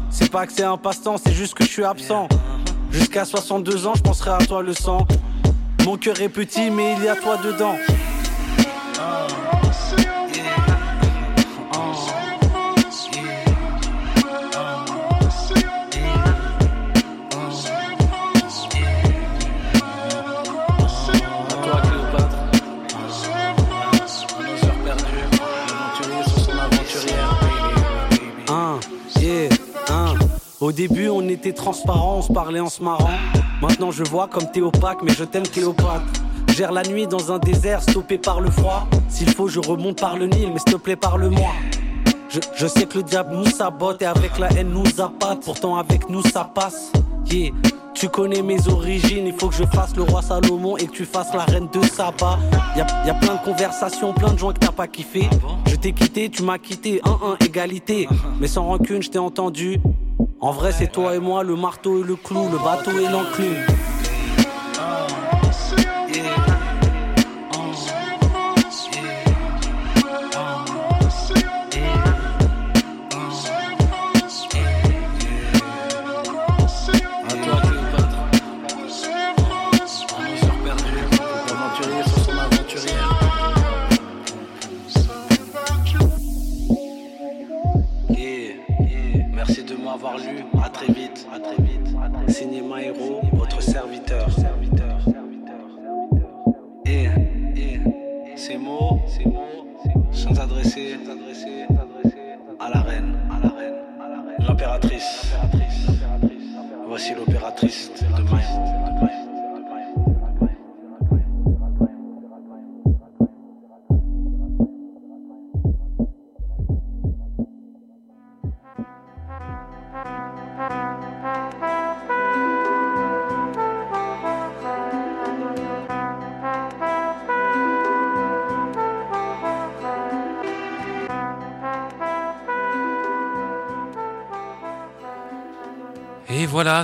c'est pas que c'est un passe-temps, c'est juste que je suis absent. Jusqu'à 62 ans, je penserai à toi le sang. Mon cœur est petit, mais il y a toi dedans. Au début, on était transparent, on se parlait en se marrant. Maintenant, je vois comme t'es opaque, mais je t'aime, Cléopâtre. Gère la nuit dans un désert, stoppé par le froid. S'il faut, je remonte par le Nil, mais s'il te plaît, parle-moi. Je, je sais que le diable nous sabote et avec la haine nous appâte. Pourtant, avec nous, ça passe. Yeah. Tu connais mes origines, il faut que je fasse le roi Salomon et que tu fasses la reine de Saba. Y a, y a plein de conversations, plein de gens que t'as pas kiffé. Je t'ai quitté, tu m'as quitté, 1-1, égalité. Mais sans rancune, je t'ai entendu. En vrai, c'est toi et moi, le marteau et le clou, le bateau et l'enclume.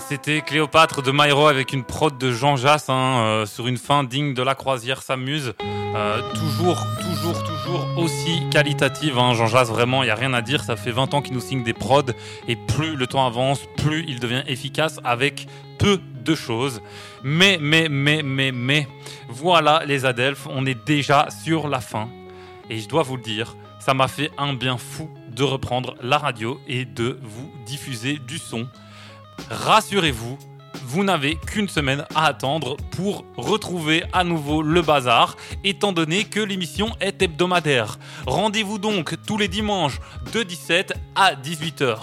C'était Cléopâtre de Maïro avec une prod de Jean Jass hein, euh, sur une fin digne de la croisière s'amuse. Euh, toujours, toujours, toujours aussi qualitative. Hein, Jean Jass, vraiment, il n'y a rien à dire. Ça fait 20 ans qu'il nous signe des prods et plus le temps avance, plus il devient efficace avec peu de choses. Mais, mais, mais, mais, mais, voilà les Adelphes, on est déjà sur la fin. Et je dois vous le dire, ça m'a fait un bien fou de reprendre la radio et de vous diffuser du son. Rassurez-vous, vous n'avez qu'une semaine à attendre pour retrouver à nouveau le bazar, étant donné que l'émission est hebdomadaire. Rendez-vous donc tous les dimanches de 17 à 18h.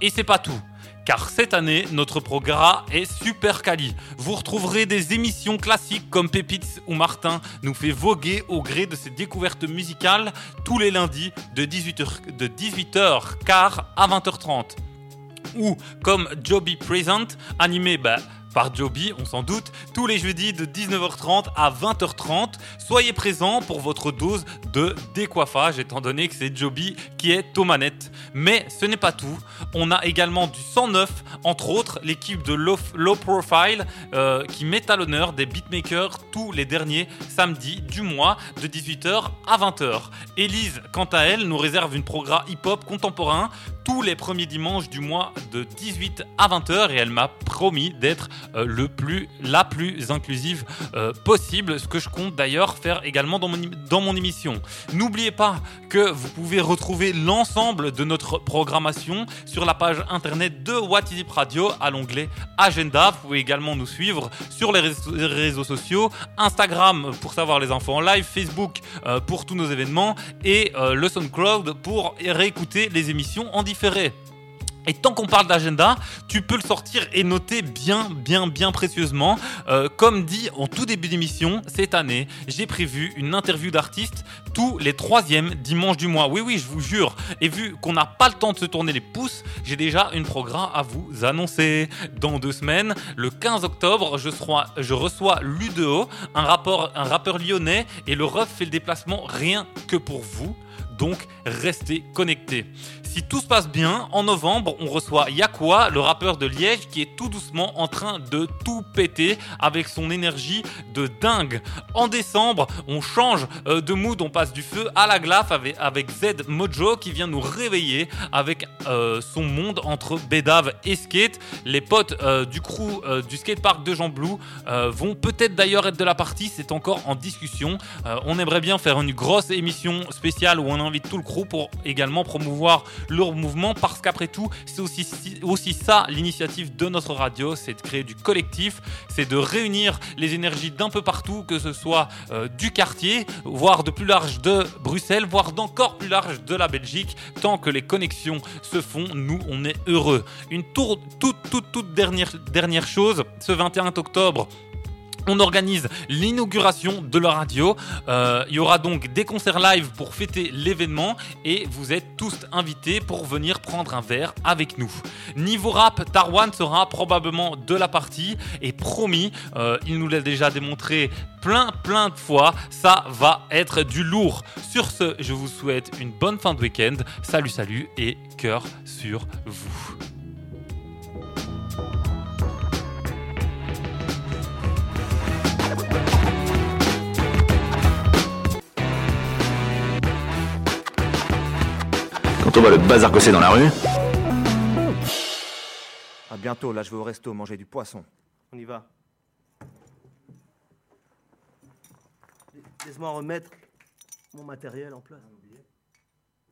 Et c'est pas tout. Car cette année, notre programme est super quali. Vous retrouverez des émissions classiques comme Pépites ou Martin nous fait voguer au gré de ses découvertes musicales tous les lundis de 18h, de 18h car à 20h30 ou comme Joby Present, animé bah, par Joby, on s'en doute, tous les jeudis de 19h30 à 20h30. Soyez présents pour votre dose de décoiffage, étant donné que c'est Joby qui est aux manettes. Mais ce n'est pas tout. On a également du 109, entre autres l'équipe de Low, Profile euh, qui met à l'honneur des beatmakers tous les derniers samedis du mois de 18h à 20h. Élise, quant à elle, nous réserve une programme hip-hop contemporain tous les premiers dimanches du mois de 18 à 20h et elle m'a promis d'être plus, la plus inclusive euh, possible, ce que je compte d'ailleurs faire également dans mon, émission. N'oubliez pas que vous pouvez retrouver l'ensemble de notre programmation sur la page internet de What Radio à l'onglet Agenda. Vous pouvez également nous suivre sur les réseaux, sociaux, Instagram pour savoir les infos en live, Facebook euh, pour tous nos événements et euh, le SoundCloud pour réécouter les émissions en différé. Et tant qu'on parle d'agenda, tu peux le sortir et noter bien, bien, bien précieusement. Euh, comme dit en tout début d'émission, cette année, j'ai prévu une interview d'artiste tous les troisièmes dimanches du mois. Oui, oui, je vous jure. Et vu qu'on n'a pas le temps de se tourner les pouces, j'ai déjà une programme à vous annoncer. Dans deux semaines, le 15 octobre, je, reçois Ludeo, un, un rappeur lyonnais, et le ref fait le déplacement rien que pour vous. Donc, restez connectés. Si tout se passe bien, en novembre, on reçoit Yakwa, le rappeur de Liège, qui est tout doucement en train de tout péter avec son énergie de dingue. En décembre, on change euh, de mood, on passe du feu à la glace avec, Z Mojo qui vient nous réveiller avec euh, son monde entre Bédave et skate. Les potes euh, du crew euh, du skatepark de Jean Blou vont peut-être d'ailleurs être de la partie, c'est encore en discussion. On aimerait bien faire une grosse émission spéciale où on invite tout le crew pour également promouvoir leur mouvement parce qu'après tout, c'est aussi, aussi ça l'initiative de notre radio, c'est de créer du collectif, c'est de réunir les énergies d'un peu partout, que ce soit euh, du quartier, voire de plus large de Bruxelles, voire d'encore plus large de la Belgique. Tant que les connexions se font, nous, on est heureux. Une tour, toute, toute, toute dernière, dernière chose, ce 21 octobre, On organise l'inauguration de la radio. Euh, il y aura donc des concerts live pour fêter l'événement et vous êtes tous invités pour venir prendre un verre avec nous. Niveau rap, Tarwan sera probablement de la partie et promis, euh, il nous l'a déjà démontré plein plein de fois, ça va être du lourd. Sur ce, je vous souhaite une bonne fin de week-end. Salut salut et cœur sur vous. Quand on voit le bazar que c'est dans la rue, À bientôt, là je vais au resto manger du poisson. On y va. Laisse-moi remettre mon matériel en place.